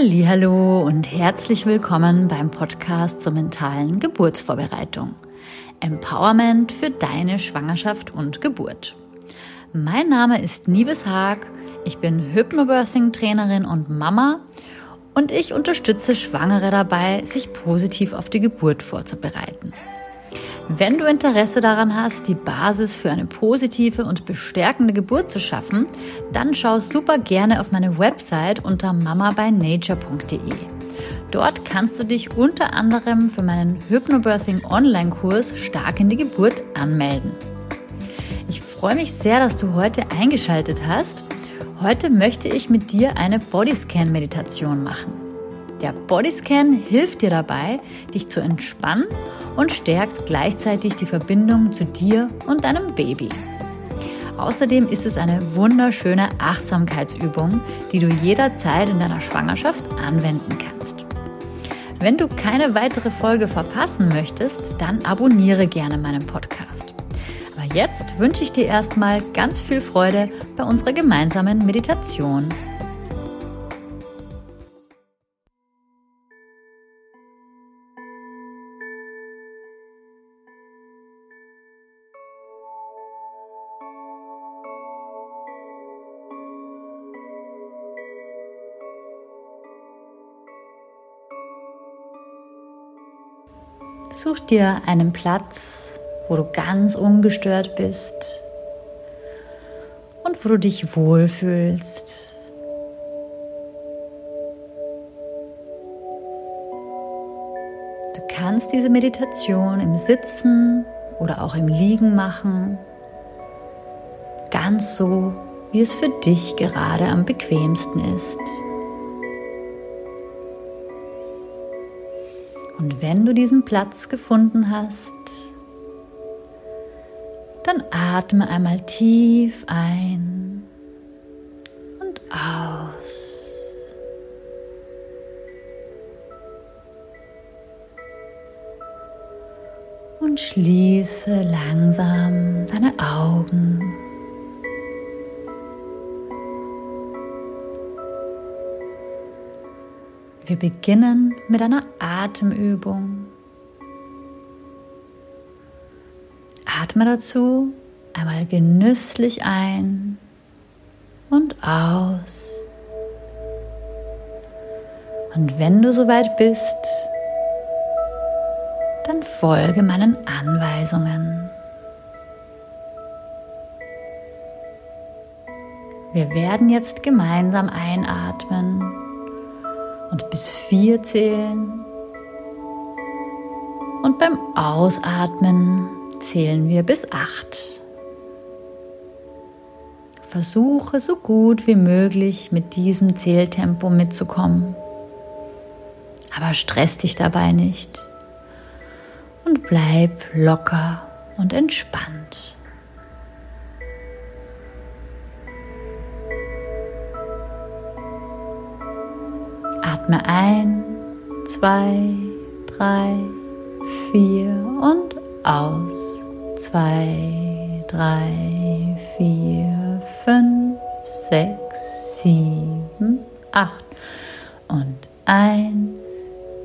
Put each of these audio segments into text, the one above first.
Hallo und herzlich willkommen beim Podcast zur mentalen Geburtsvorbereitung. Empowerment für deine Schwangerschaft und Geburt. Mein Name ist Nives Haag. Ich bin Hypnobirthing Trainerin und Mama und ich unterstütze Schwangere dabei, sich positiv auf die Geburt vorzubereiten. Wenn du Interesse daran hast, die Basis für eine positive und bestärkende Geburt zu schaffen, dann schau super gerne auf meine Website unter mamabynature.de. Dort kannst du dich unter anderem für meinen Hypnobirthing Online-Kurs Stark in die Geburt anmelden. Ich freue mich sehr, dass du heute eingeschaltet hast. Heute möchte ich mit dir eine Bodyscan-Meditation machen. Der Bodyscan hilft dir dabei, dich zu entspannen und stärkt gleichzeitig die Verbindung zu dir und deinem Baby. Außerdem ist es eine wunderschöne Achtsamkeitsübung, die du jederzeit in deiner Schwangerschaft anwenden kannst. Wenn du keine weitere Folge verpassen möchtest, dann abonniere gerne meinen Podcast. Aber jetzt wünsche ich dir erstmal ganz viel Freude bei unserer gemeinsamen Meditation. Such dir einen Platz, wo du ganz ungestört bist und wo du dich wohlfühlst. Du kannst diese Meditation im Sitzen oder auch im Liegen machen, ganz so, wie es für dich gerade am bequemsten ist. Und wenn du diesen Platz gefunden hast, dann atme einmal tief ein und aus. Und schließe langsam deine Augen. Wir beginnen mit einer Atemübung. Atme dazu einmal genüsslich ein und aus. Und wenn du soweit bist, dann folge meinen Anweisungen. Wir werden jetzt gemeinsam einatmen und bis vier zählen. Und beim Ausatmen zählen wir bis acht. Versuche so gut wie möglich mit diesem Zähltempo mitzukommen. Aber stress dich dabei nicht und bleib locker und entspannt. Atme ein, zwei, drei, vier und aus. Zwei, drei, vier, fünf, sechs, sieben, acht. Und ein,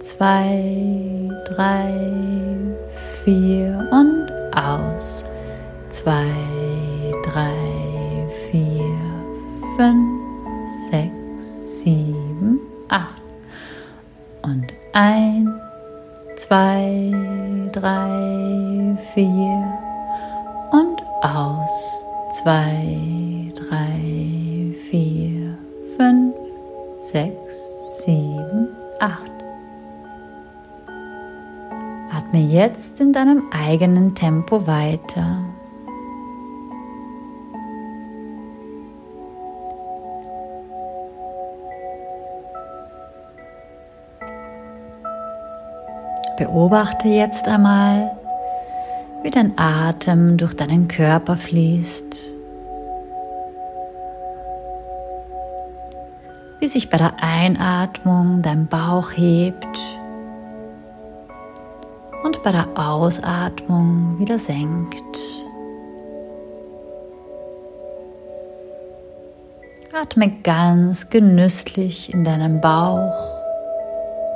zwei, drei, vier und aus. Zwei, drei, vier, fünf, sechs, sieben, ein, zwei, drei, vier und aus. Zwei, drei, vier, fünf, sechs, sieben, acht. Atme jetzt in deinem eigenen Tempo weiter. Beobachte jetzt einmal, wie dein Atem durch deinen Körper fließt, wie sich bei der Einatmung dein Bauch hebt und bei der Ausatmung wieder senkt. Atme ganz genüsslich in deinem Bauch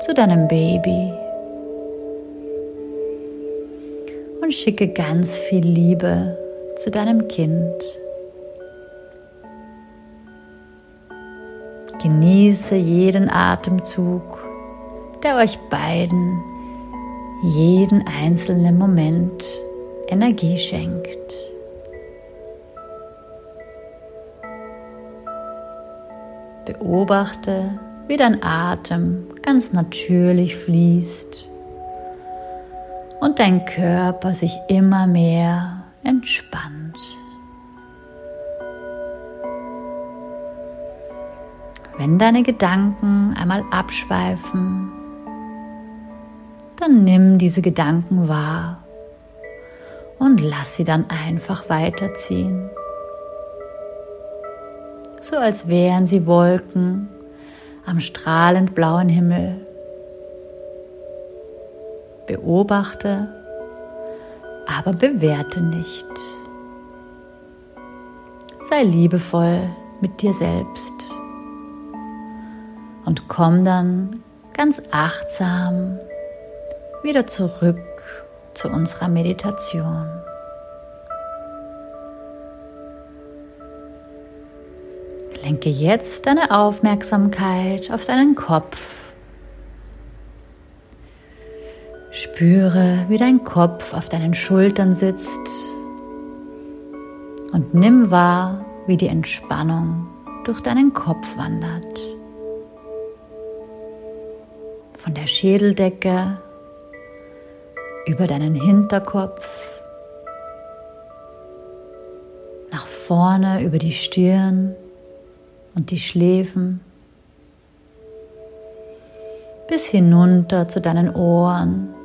zu deinem Baby schicke ganz viel Liebe zu deinem Kind. Genieße jeden Atemzug, der euch beiden jeden einzelnen Moment Energie schenkt. Beobachte, wie dein Atem ganz natürlich fließt und dein Körper sich immer mehr entspannt. Wenn deine Gedanken einmal abschweifen, dann nimm diese Gedanken wahr und lass sie dann einfach weiterziehen so als wären sie Wolken am strahlend blauen Himmel. Beobachte, aber bewerte nicht. Sei liebevoll mit dir selbst und komm dann ganz achtsam wieder zurück zu unserer Meditation. Lenke jetzt deine Aufmerksamkeit auf deinen Kopf. Spüre, wie dein Kopf auf deinen Schultern sitzt und nimm wahr, wie die Entspannung durch deinen Kopf wandert. Von der Schädeldecke über deinen Hinterkopf, nach vorne über die Stirn und die Schläfen bis hinunter zu deinen Ohren.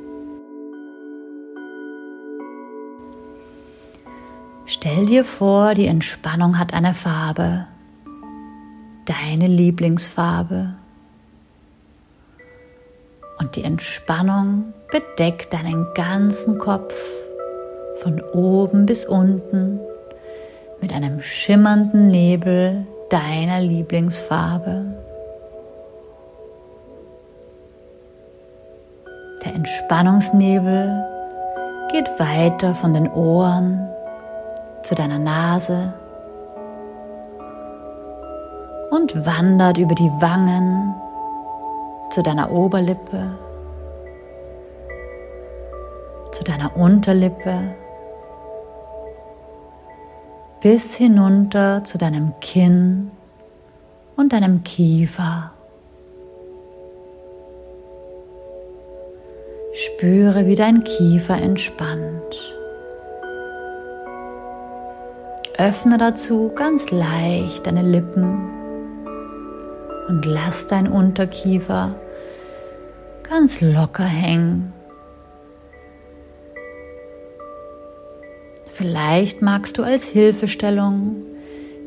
Stell dir vor, die Entspannung hat eine Farbe, deine Lieblingsfarbe. Und die Entspannung bedeckt deinen ganzen Kopf von oben bis unten mit einem schimmernden Nebel deiner Lieblingsfarbe. Der Entspannungsnebel geht weiter von den Ohren zu deiner Nase und wandert über die Wangen zu deiner Oberlippe, zu deiner Unterlippe bis hinunter zu deinem Kinn und deinem Kiefer. Spüre, wie dein Kiefer entspannt. Öffne dazu ganz leicht deine Lippen und lass dein Unterkiefer ganz locker hängen. Vielleicht magst du als Hilfestellung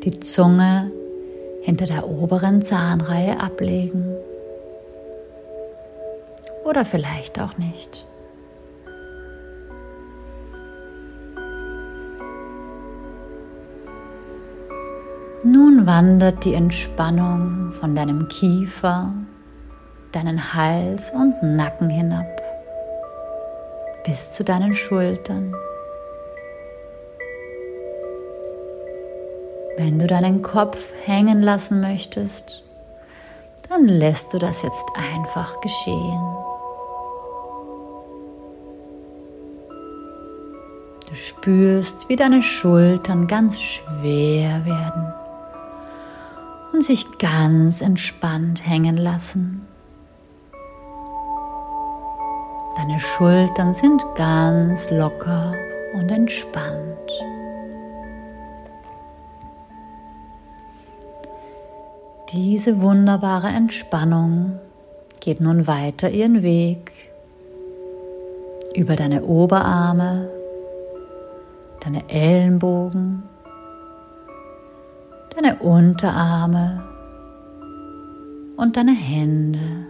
die Zunge hinter der oberen Zahnreihe ablegen. Oder vielleicht auch nicht. Nun wandert die Entspannung von deinem Kiefer, deinen Hals und Nacken hinab bis zu deinen Schultern. Wenn du deinen Kopf hängen lassen möchtest, dann lässt du das jetzt einfach geschehen. Du spürst, wie deine Schultern ganz schwer werden und sich ganz entspannt hängen lassen. Deine Schultern sind ganz locker und entspannt. Diese wunderbare Entspannung geht nun weiter ihren Weg über deine Oberarme, deine Ellenbogen, deine Unterarme und deine Hände.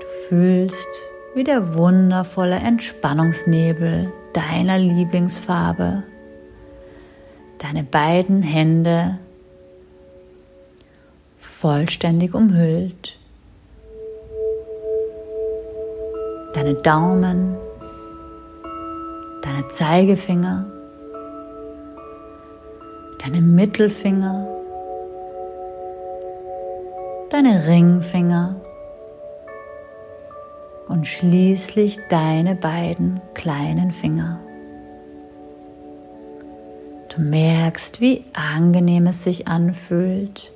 Du fühlst, wie der wundervolle Entspannungsnebel deiner Lieblingsfarbe deine beiden Hände vollständig umhüllt. Deine Daumen, deine Zeigefinger, deine Mittelfinger, deine Ringfinger und schließlich deine beiden kleinen Finger. Du merkst, wie angenehm es sich anfühlt,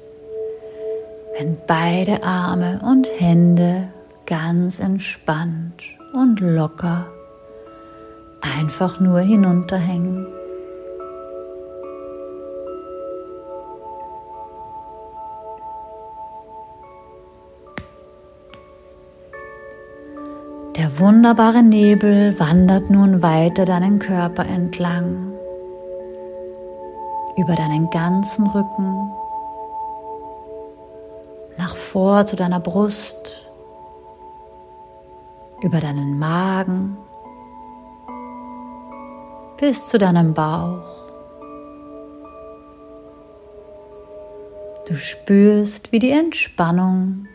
wenn beide Arme und Hände ganz entspannt und locker einfach nur hinunterhängen. Der wunderbare Nebel wandert nun weiter deinen Körper entlang, über deinen ganzen Rücken, nach vor zu deiner Brust, über deinen Magen bis zu deinem Bauch. Du spürst, wie die Entspannung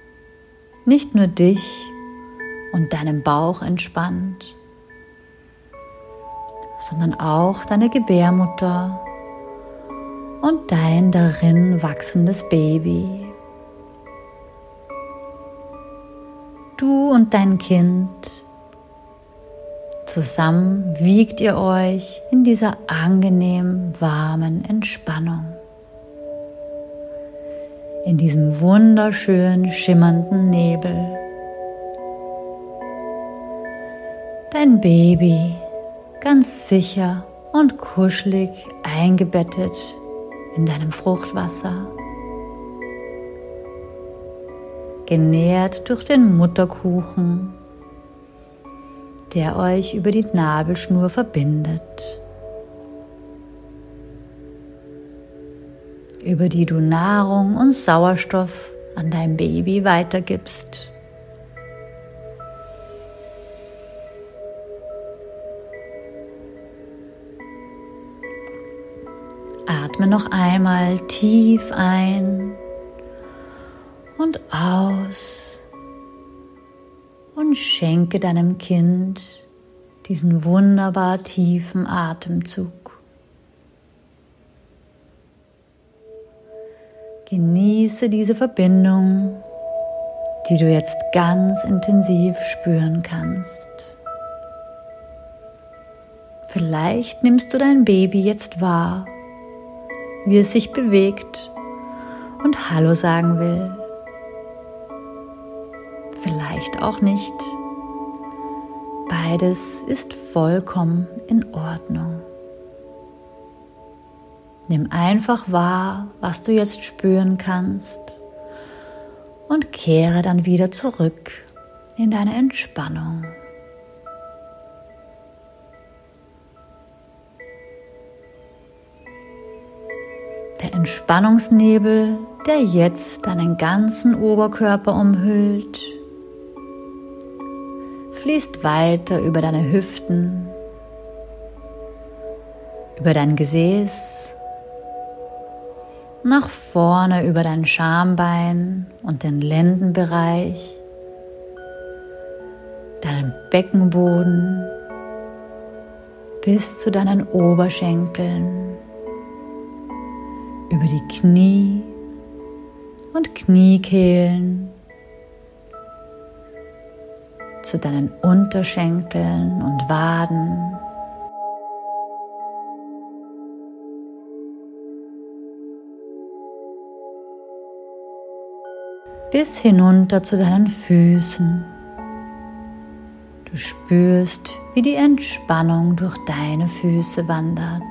nicht nur dich und deinen Bauch entspannt, sondern auch deine Gebärmutter und dein darin wachsendes Baby. Du und dein Kind, zusammen wiegt ihr euch in dieser angenehm warmen Entspannung. In diesem wunderschön schimmernden Nebel. Dein Baby ganz sicher und kuschelig eingebettet in deinem Fruchtwasser genährt durch den Mutterkuchen, der euch über die Nabelschnur verbindet, über die du Nahrung und Sauerstoff an dein Baby weitergibst. Atme noch einmal tief ein und aus und schenke deinem Kind diesen wunderbar tiefen Atemzug. Genieße diese Verbindung, die du jetzt ganz intensiv spüren kannst. Vielleicht nimmst du dein Baby jetzt wahr, wie es sich bewegt und Hallo sagen will vielleicht auch nicht. Beides ist vollkommen in Ordnung. Nimm einfach wahr, was du jetzt spüren kannst und kehre dann wieder zurück in deine Entspannung. Der Entspannungsnebel, der jetzt deinen ganzen Oberkörper umhüllt, fließt weiter über deine Hüften, über dein Gesäß, nach vorne über dein Schambein und den Lendenbereich, deinen Beckenboden bis zu deinen Oberschenkeln, über die Knie und Kniekehlen zu deinen Unterschenkeln und Waden. Bis hinunter zu deinen Füßen. Du spürst, wie die Entspannung durch deine Füße wandert.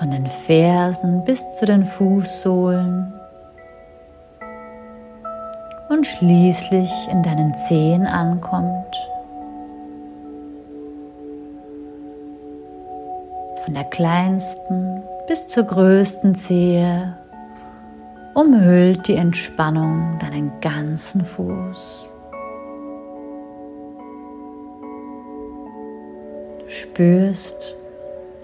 Von den Fersen bis zu den Fußsohlen und schließlich in deinen Zehen ankommt. Von der kleinsten bis zur größten Zehe umhüllt die Entspannung deinen ganzen Fuß. Du spürst,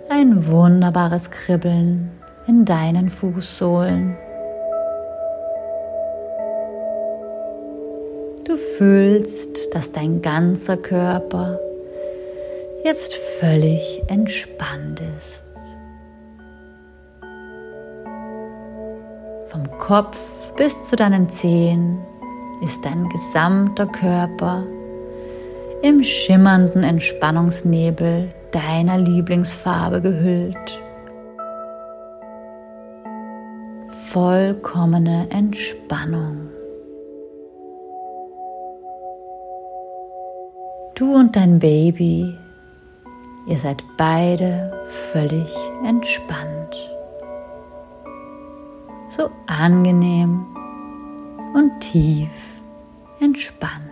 ein wunderbares Kribbeln in deinen Fußsohlen. Du fühlst, dass dein ganzer Körper jetzt völlig entspannt ist. Vom Kopf bis zu deinen Zehen ist dein gesamter Körper im schimmernden Entspannungsnebel deiner Lieblingsfarbe gehüllt. Vollkommene Entspannung. Du und dein Baby, ihr seid beide völlig entspannt. So angenehm und tief entspannt.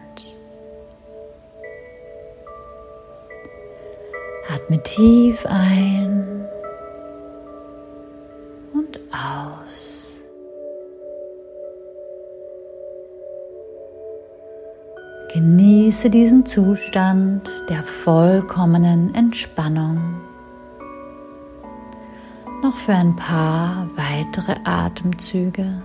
Atme tief ein und aus. Genieße diesen Zustand der vollkommenen Entspannung. Noch für ein paar weitere Atemzüge.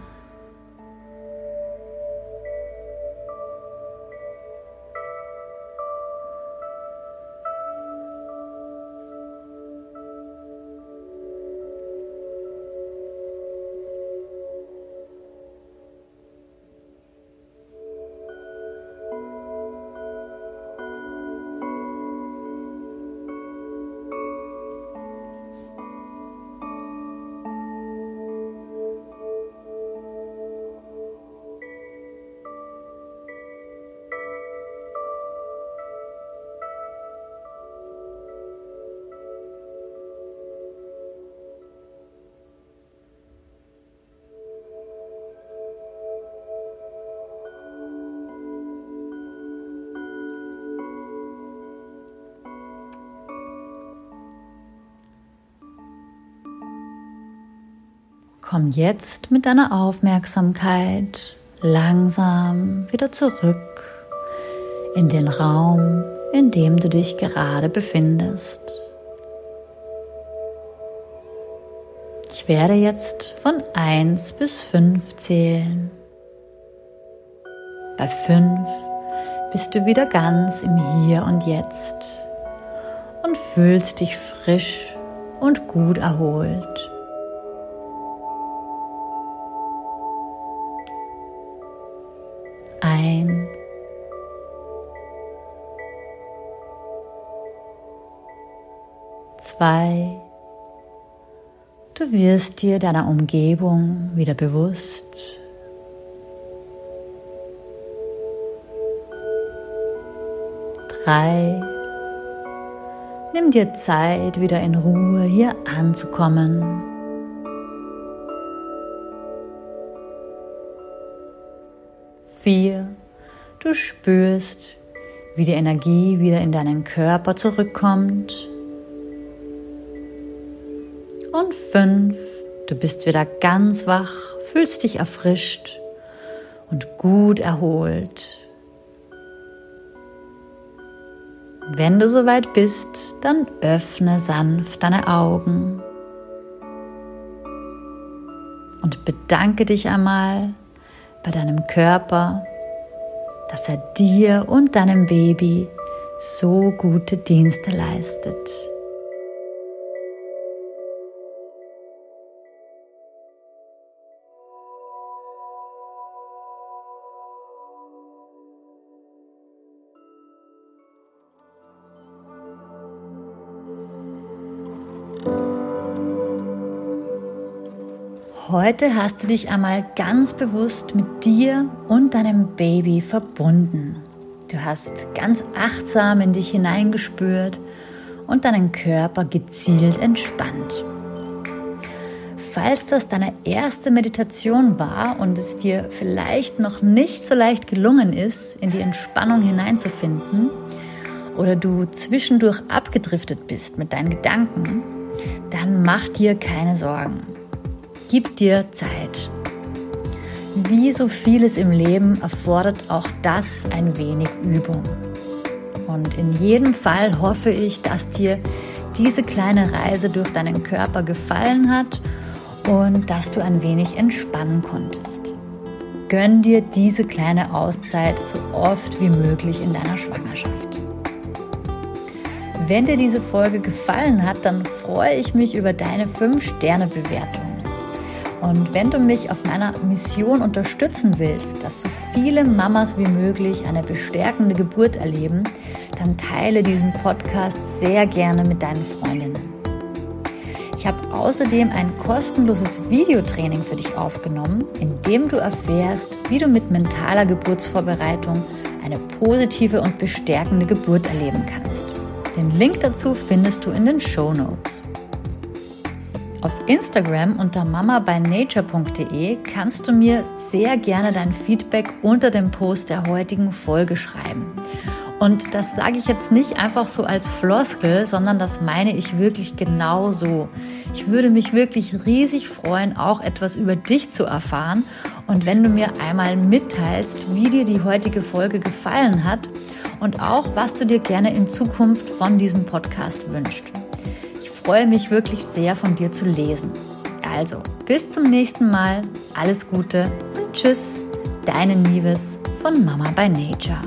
Komm jetzt mit deiner Aufmerksamkeit langsam wieder zurück in den Raum, in dem du dich gerade befindest. Ich werde jetzt von 1 bis 5 zählen. Bei 5 bist du wieder ganz im Hier und Jetzt und fühlst dich frisch und gut erholt. Zwei. Du wirst dir deiner Umgebung wieder bewusst. Drei. Nimm dir Zeit, wieder in Ruhe hier anzukommen. Vier, du spürst, wie die Energie wieder in deinen Körper zurückkommt. Und fünf, du bist wieder ganz wach, fühlst dich erfrischt und gut erholt. Wenn du soweit bist, dann öffne sanft deine Augen und bedanke dich einmal bei deinem Körper, dass er dir und deinem Baby so gute Dienste leistet. Heute hast du dich einmal ganz bewusst mit dir und deinem Baby verbunden. Du hast ganz achtsam in dich hineingespürt und deinen Körper gezielt entspannt. Falls das deine erste Meditation war und es dir vielleicht noch nicht so leicht gelungen ist, in die Entspannung hineinzufinden, oder du zwischendurch abgedriftet bist mit deinen Gedanken, dann mach dir keine Sorgen. Gib dir Zeit. Wie so vieles im Leben erfordert auch das ein wenig Übung. Und in jedem Fall hoffe ich, dass dir diese kleine Reise durch deinen Körper gefallen hat und dass du ein wenig entspannen konntest. Gönn dir diese kleine Auszeit so oft wie möglich in deiner Schwangerschaft. Wenn dir diese Folge gefallen hat, dann freue ich mich über deine 5-Sterne-Bewertung. Und wenn du mich auf meiner Mission unterstützen willst, dass so viele Mamas wie möglich eine bestärkende Geburt erleben, dann teile diesen Podcast sehr gerne mit deinen Freundinnen. Ich habe außerdem ein kostenloses Videotraining für dich aufgenommen, in dem du erfährst, wie du mit mentaler Geburtsvorbereitung eine positive und bestärkende Geburt erleben kannst. Den Link dazu findest du in den Show Notes. Auf Instagram unter mamabynature.de kannst du mir sehr gerne dein Feedback unter dem Post der heutigen Folge schreiben. Und das sage ich jetzt nicht einfach so als Floskel, sondern das meine ich wirklich genau so. Ich würde mich wirklich riesig freuen, auch etwas über dich zu erfahren. Und wenn du mir einmal mitteilst, wie dir die heutige Folge gefallen hat und auch, was du dir gerne in Zukunft von diesem Podcast wünschst. Ich freue mich wirklich sehr, von dir zu lesen. Also, bis zum nächsten Mal. Alles Gute und tschüss. Deine Nieves von Mama by Nature.